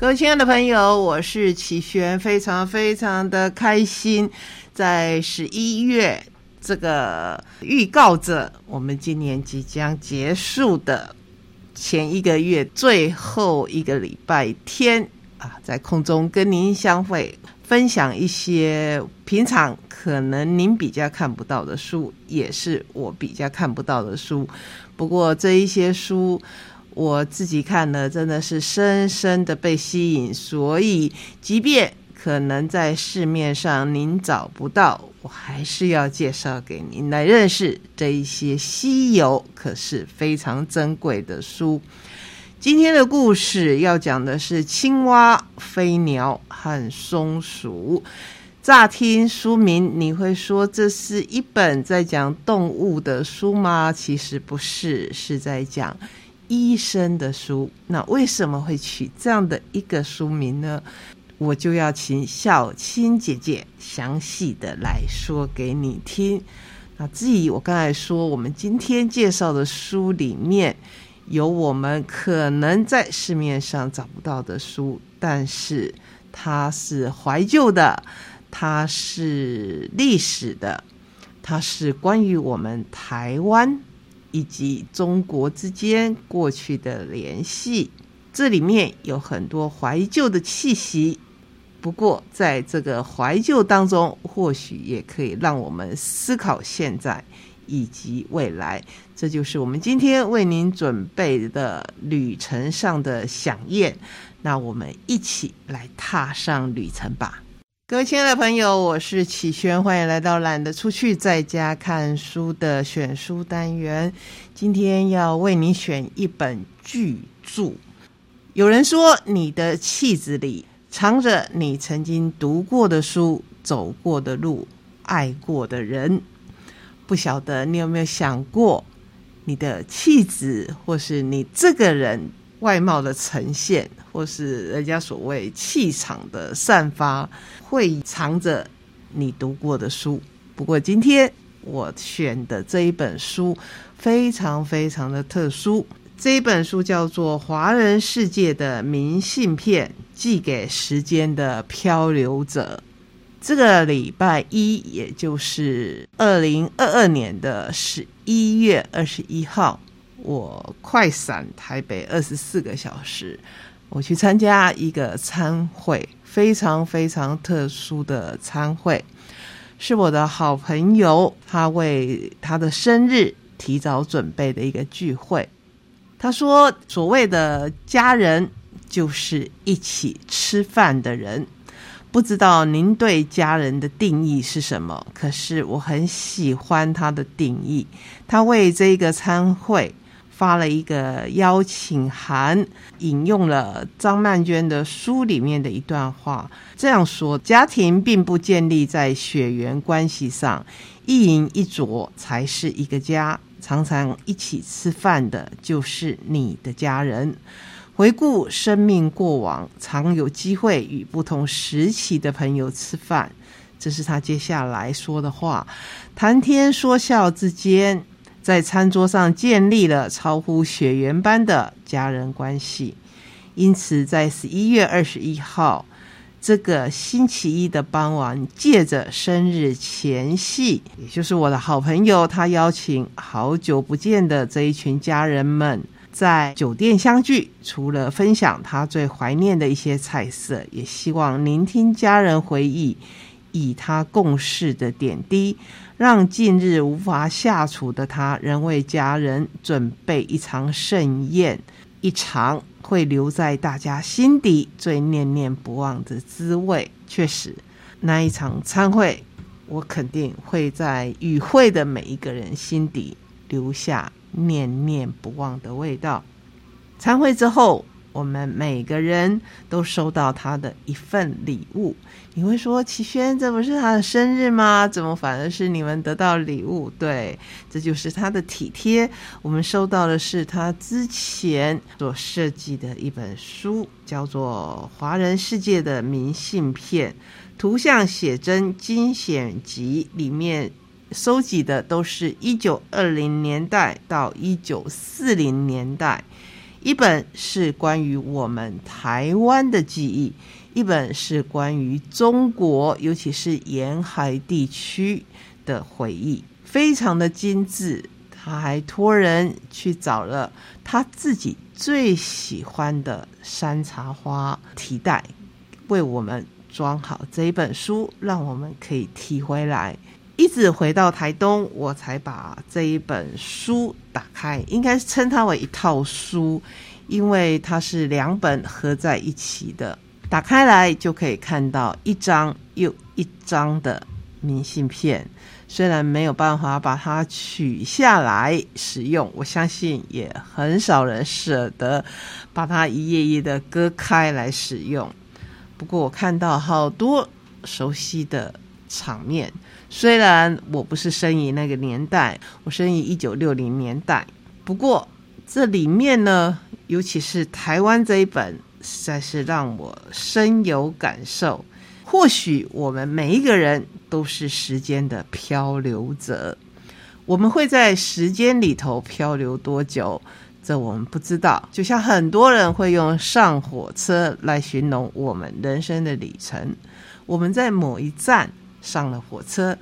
各位亲爱的朋友，我是齐轩，非常非常的开心，在十一月这个预告着我们今年即将结束的。前一个月最后一个礼拜天啊，在空中跟您相会，分享一些平常可能您比较看不到的书，也是我比较看不到的书。不过这一些书我自己看了，真的是深深的被吸引，所以即便。可能在市面上您找不到，我还是要介绍给您来认识这一些稀有可是非常珍贵的书。今天的故事要讲的是青蛙、飞鸟和松鼠。乍听书名，你会说这是一本在讲动物的书吗？其实不是，是在讲医生的书。那为什么会取这样的一个书名呢？我就要请小青姐姐详细的来说给你听。那至于我刚才说，我们今天介绍的书里面有我们可能在市面上找不到的书，但是它是怀旧的，它是历史的，它是关于我们台湾以及中国之间过去的联系。这里面有很多怀旧的气息。不过，在这个怀旧当中，或许也可以让我们思考现在以及未来。这就是我们今天为您准备的旅程上的飨宴。那我们一起来踏上旅程吧！各位亲爱的朋友，我是启轩，欢迎来到懒得出去在家看书的选书单元。今天要为你选一本巨著。有人说，你的气质里。藏着你曾经读过的书、走过的路、爱过的人，不晓得你有没有想过，你的气质，或是你这个人外貌的呈现，或是人家所谓气场的散发，会藏着你读过的书。不过今天我选的这一本书非常非常的特殊。这一本书叫做《华人世界的明信片：寄给时间的漂流者》。这个礼拜一，也就是二零二二年的十一月二十一号，我快闪台北二十四个小时，我去参加一个参会，非常非常特殊的参会，是我的好朋友他为他的生日提早准备的一个聚会。他说：“所谓的家人，就是一起吃饭的人。不知道您对家人的定义是什么？可是我很喜欢他的定义。他为这个参会发了一个邀请函，引用了张曼娟的书里面的一段话，这样说：家庭并不建立在血缘关系上，一饮一啄才是一个家。”常常一起吃饭的，就是你的家人。回顾生命过往，常有机会与不同时期的朋友吃饭，这是他接下来说的话。谈天说笑之间，在餐桌上建立了超乎血缘般的家人关系。因此，在十一月二十一号。这个星期一的傍晚，借着生日前夕，也就是我的好朋友，他邀请好久不见的这一群家人们在酒店相聚。除了分享他最怀念的一些菜色，也希望聆听家人回忆，以他共事的点滴，让近日无法下厨的他，仍为家人准备一场盛宴，一场。会留在大家心底最念念不忘的滋味。确实，那一场参会，我肯定会在与会的每一个人心底留下念念不忘的味道。参会之后，我们每个人都收到他的一份礼物。你会说，齐轩，这不是他的生日吗？怎么反而是你们得到礼物？对，这就是他的体贴。我们收到的是他之前所设计的一本书，叫做《华人世界的明信片》，图像写真精选集，里面收集的都是一九二零年代到一九四零年代。一本是关于我们台湾的记忆。一本是关于中国，尤其是沿海地区的回忆，非常的精致。他还托人去找了他自己最喜欢的山茶花提袋，为我们装好这一本书，让我们可以提回来。一直回到台东，我才把这一本书打开，应该称它为一套书，因为它是两本合在一起的。打开来就可以看到一张又一张的明信片，虽然没有办法把它取下来使用，我相信也很少人舍得把它一页页的割开来使用。不过我看到好多熟悉的场面，虽然我不是生于那个年代，我生于一九六零年代，不过这里面呢，尤其是台湾这一本。实在是让我深有感受。或许我们每一个人都是时间的漂流者，我们会在时间里头漂流多久，这我们不知道。就像很多人会用上火车来形容我们人生的旅程。我们在某一站上了火车，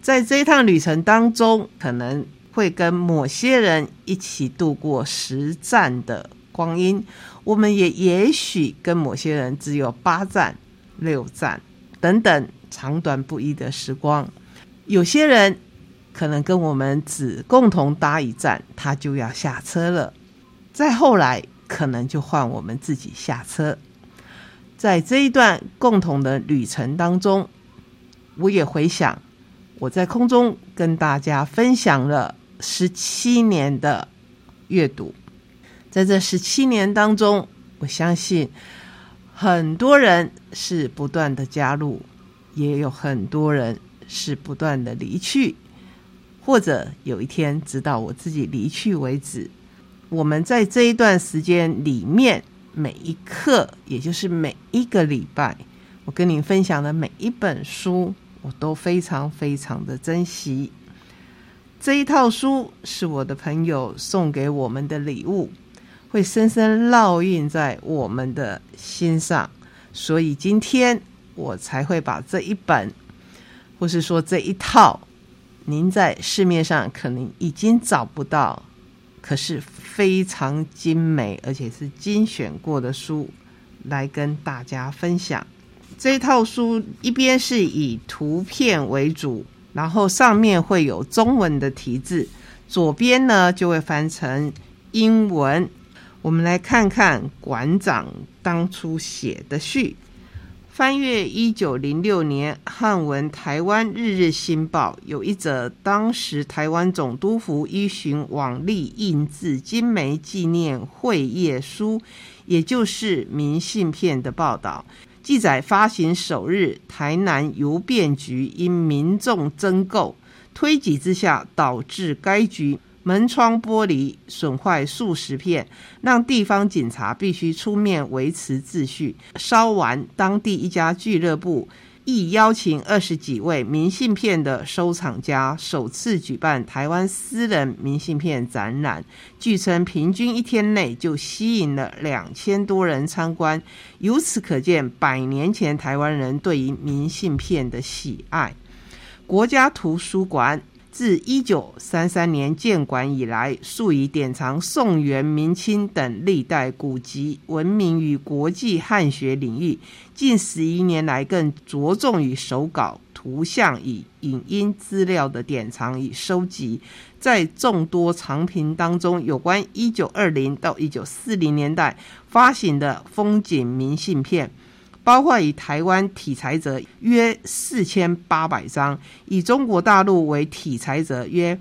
在这一趟旅程当中，可能会跟某些人一起度过十站的光阴。我们也也许跟某些人只有八站、六站等等长短不一的时光，有些人可能跟我们只共同搭一站，他就要下车了。再后来，可能就换我们自己下车。在这一段共同的旅程当中，我也回想我在空中跟大家分享了十七年的阅读。在这十七年当中，我相信很多人是不断的加入，也有很多人是不断的离去，或者有一天直到我自己离去为止。我们在这一段时间里面，每一刻，也就是每一个礼拜，我跟您分享的每一本书，我都非常非常的珍惜。这一套书是我的朋友送给我们的礼物。会深深烙印在我们的心上，所以今天我才会把这一本，或是说这一套，您在市面上可能已经找不到，可是非常精美而且是精选过的书，来跟大家分享。这套书一边是以图片为主，然后上面会有中文的题字，左边呢就会翻成英文。我们来看看馆长当初写的序。翻阅一九零六年汉文《台湾日日新报》，有一则当时台湾总督府依循往例印制精美纪念会页书，也就是明信片的报道，记载发行首日，台南邮便局因民众争购推挤之下，导致该局。门窗玻璃损坏数十片，让地方警察必须出面维持秩序。烧完，当地一家俱乐部亦邀请二十几位明信片的收藏家，首次举办台湾私人明信片展览。据称，平均一天内就吸引了两千多人参观。由此可见，百年前台湾人对于明信片的喜爱。国家图书馆。自一九三三年建馆以来，素以典藏宋元明清等历代古籍闻名于国际汉学领域。近十一年来，更着重于手稿、图像与影音资料的典藏与收集。在众多藏品当中，有关一九二零到一九四零年代发行的风景明信片。包括以台湾体裁者约四千八百张，以中国大陆为体裁者约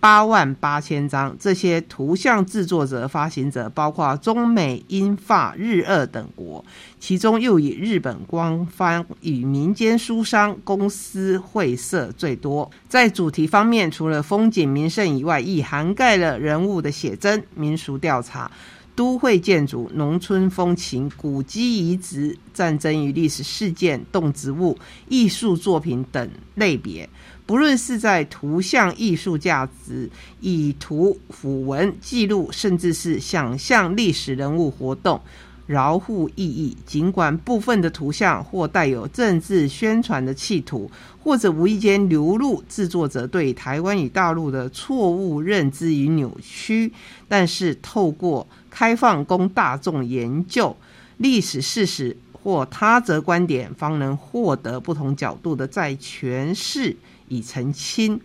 八万八千张。这些图像制作者、发行者包括中美英法日俄等国，其中又以日本官方与民间书商公司会社最多。在主题方面，除了风景名胜以外，亦涵盖了人物的写真、民俗调查。都会建筑、农村风情、古迹遗址、战争与历史事件、动植物、艺术作品等类别，不论是在图像艺术价值、以图符文记录，甚至是想象历史人物活动，饶户意义。尽管部分的图像或带有政治宣传的企图，或者无意间流露制作者对台湾与大陆的错误认知与扭曲，但是透过开放供大众研究历史事实或他则观点，方能获得不同角度的再诠释以澄清。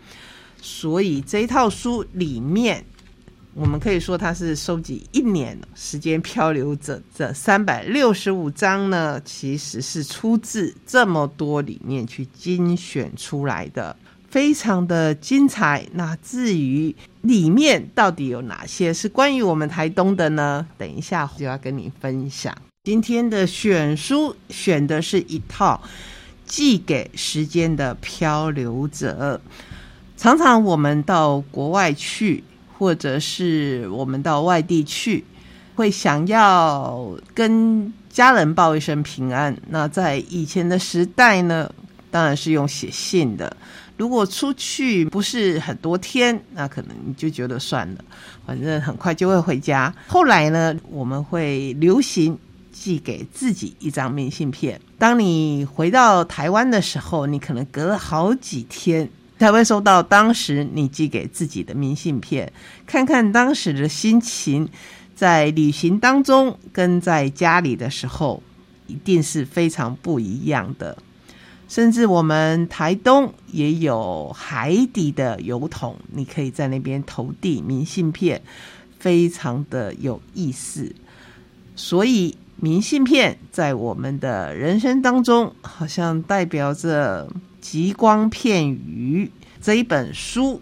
所以这一套书里面，我们可以说它是收集一年时间漂流者这三百六十五章呢，其实是出自这么多里面去精选出来的。非常的精彩。那至于里面到底有哪些是关于我们台东的呢？等一下就要跟你分享。今天的选书选的是一套《寄给时间的漂流者》。常常我们到国外去，或者是我们到外地去，会想要跟家人报一声平安。那在以前的时代呢，当然是用写信的。如果出去不是很多天，那可能你就觉得算了，反正很快就会回家。后来呢，我们会流行寄给自己一张明信片。当你回到台湾的时候，你可能隔了好几天才会收到当时你寄给自己的明信片，看看当时的心情，在旅行当中跟在家里的时候，一定是非常不一样的。甚至我们台东也有海底的油桶，你可以在那边投递明信片，非常的有意思。所以明信片在我们的人生当中，好像代表着极光片语。这一本书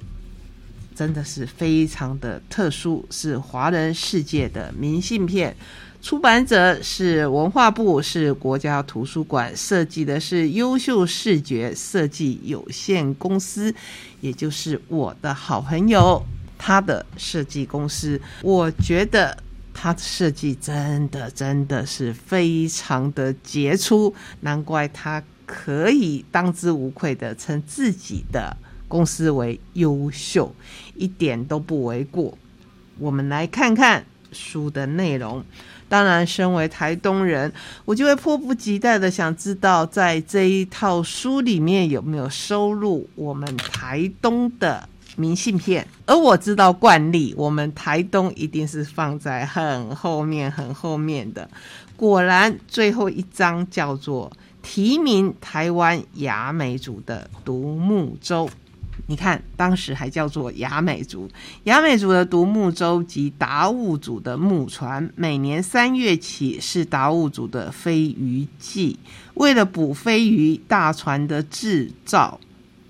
真的是非常的特殊，是华人世界的明信片。出版者是文化部，是国家图书馆，设计的是优秀视觉设计有限公司，也就是我的好朋友，他的设计公司。我觉得他的设计真的真的是非常的杰出，难怪他可以当之无愧的称自己的公司为优秀，一点都不为过。我们来看看书的内容。当然，身为台东人，我就会迫不及待的想知道，在这一套书里面有没有收录我们台东的明信片。而我知道惯例，我们台东一定是放在很后面、很后面的。果然，最后一章叫做提名台湾雅美族的独木舟。你看，当时还叫做雅美族，雅美族的独木舟及达悟族的木船，每年三月起是达悟族的飞鱼季。为了捕飞鱼，大船的制造、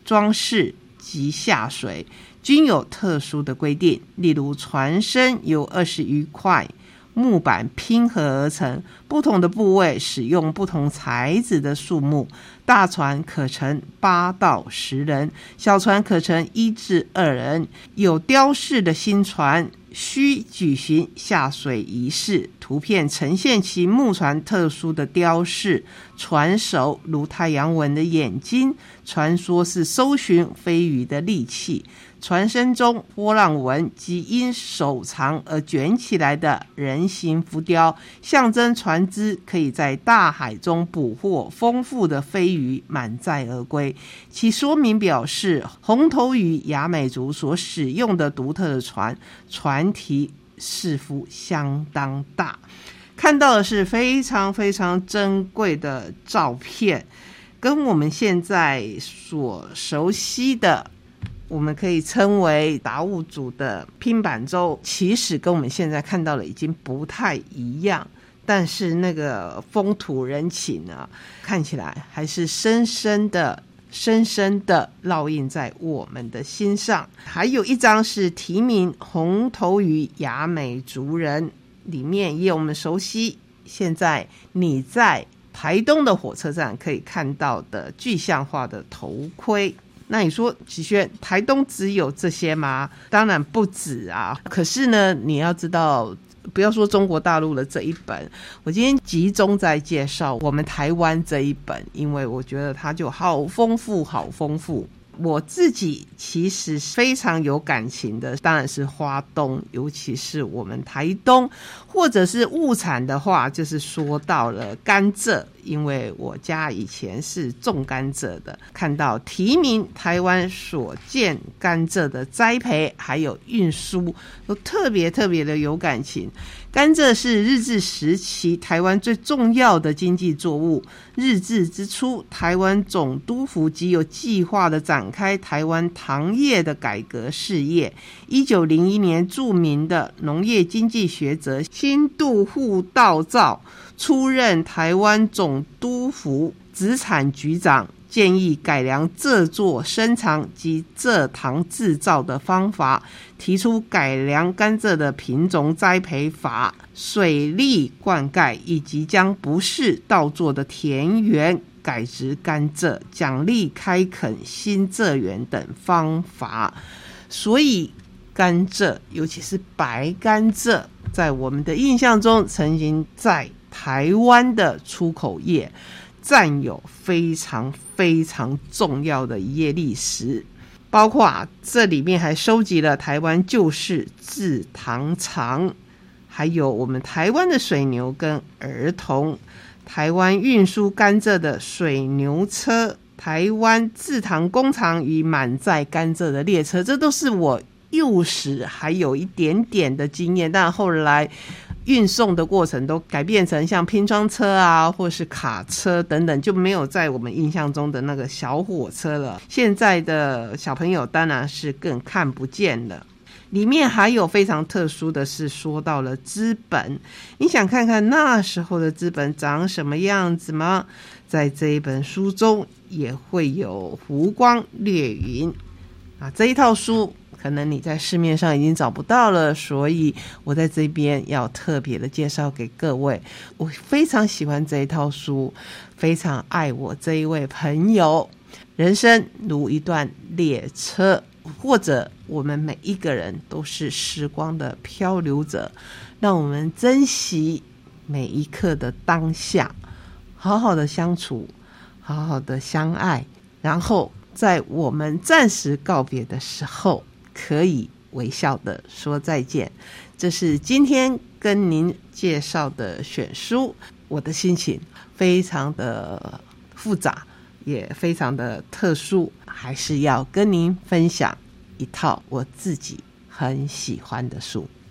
装饰及下水均有特殊的规定，例如船身有二十余块。木板拼合而成，不同的部位使用不同材质的树木。大船可乘八到十人，小船可乘一至二人。有雕饰的新船需举行下水仪式。图片呈现其木船特殊的雕饰，船首如太阳纹的眼睛，传说是搜寻飞鱼的利器。船身中波浪纹及因手长而卷起来的人形浮雕，象征船只可以在大海中捕获丰富的飞鱼，满载而归。其说明表示，红头鱼雅美族所使用的独特的船，船体似乎相当大。看到的是非常非常珍贵的照片，跟我们现在所熟悉的。我们可以称为达悟族的拼板舟，其实跟我们现在看到的已经不太一样，但是那个风土人情啊，看起来还是深深的深深的烙印在我们的心上。还有一张是题名《红头鱼雅美族人》，里面也有我们熟悉。现在你在台东的火车站可以看到的具象化的头盔。那你说，启轩，台东只有这些吗？当然不止啊。可是呢，你要知道，不要说中国大陆的这一本，我今天集中在介绍我们台湾这一本，因为我觉得它就好丰富，好丰富。我自己其实非常有感情的，当然是花东，尤其是我们台东，或者是物产的话，就是说到了甘蔗，因为我家以前是种甘蔗的，看到提名台湾所见甘蔗的栽培还有运输，都特别特别的有感情。甘蔗是日治时期台湾最重要的经济作物。日治之初，台湾总督府即有计划的展开台湾糖业的改革事业。一九零一年，著名的农业经济学者新渡户道造出任台湾总督府子产局长。建议改良蔗作生长及蔗糖制造的方法，提出改良甘蔗的品种栽培法、水利灌溉，以及将不是稻作的田园改植甘蔗、奖励开垦新蔗园等方法。所以，甘蔗，尤其是白甘蔗，在我们的印象中，曾经在台湾的出口业。占有非常非常重要的一页历史，包括啊，这里面还收集了台湾旧式制糖厂，还有我们台湾的水牛跟儿童，台湾运输甘蔗的水牛车，台湾制糖工厂与满载甘蔗的列车，这都是我幼时还有一点点的经验，但后来。运送的过程都改变成像拼装车啊，或是卡车等等，就没有在我们印象中的那个小火车了。现在的小朋友当然是更看不见了。里面还有非常特殊的是，说到了资本，你想看看那时候的资本长什么样子吗？在这一本书中也会有湖光掠云啊，这一套书。可能你在市面上已经找不到了，所以我在这边要特别的介绍给各位。我非常喜欢这一套书，非常爱我这一位朋友。人生如一段列车，或者我们每一个人都是时光的漂流者，让我们珍惜每一刻的当下，好好的相处，好好的相爱，然后在我们暂时告别的时候。可以微笑的说再见，这是今天跟您介绍的选书。我的心情非常的复杂，也非常的特殊，还是要跟您分享一套我自己很喜欢的书。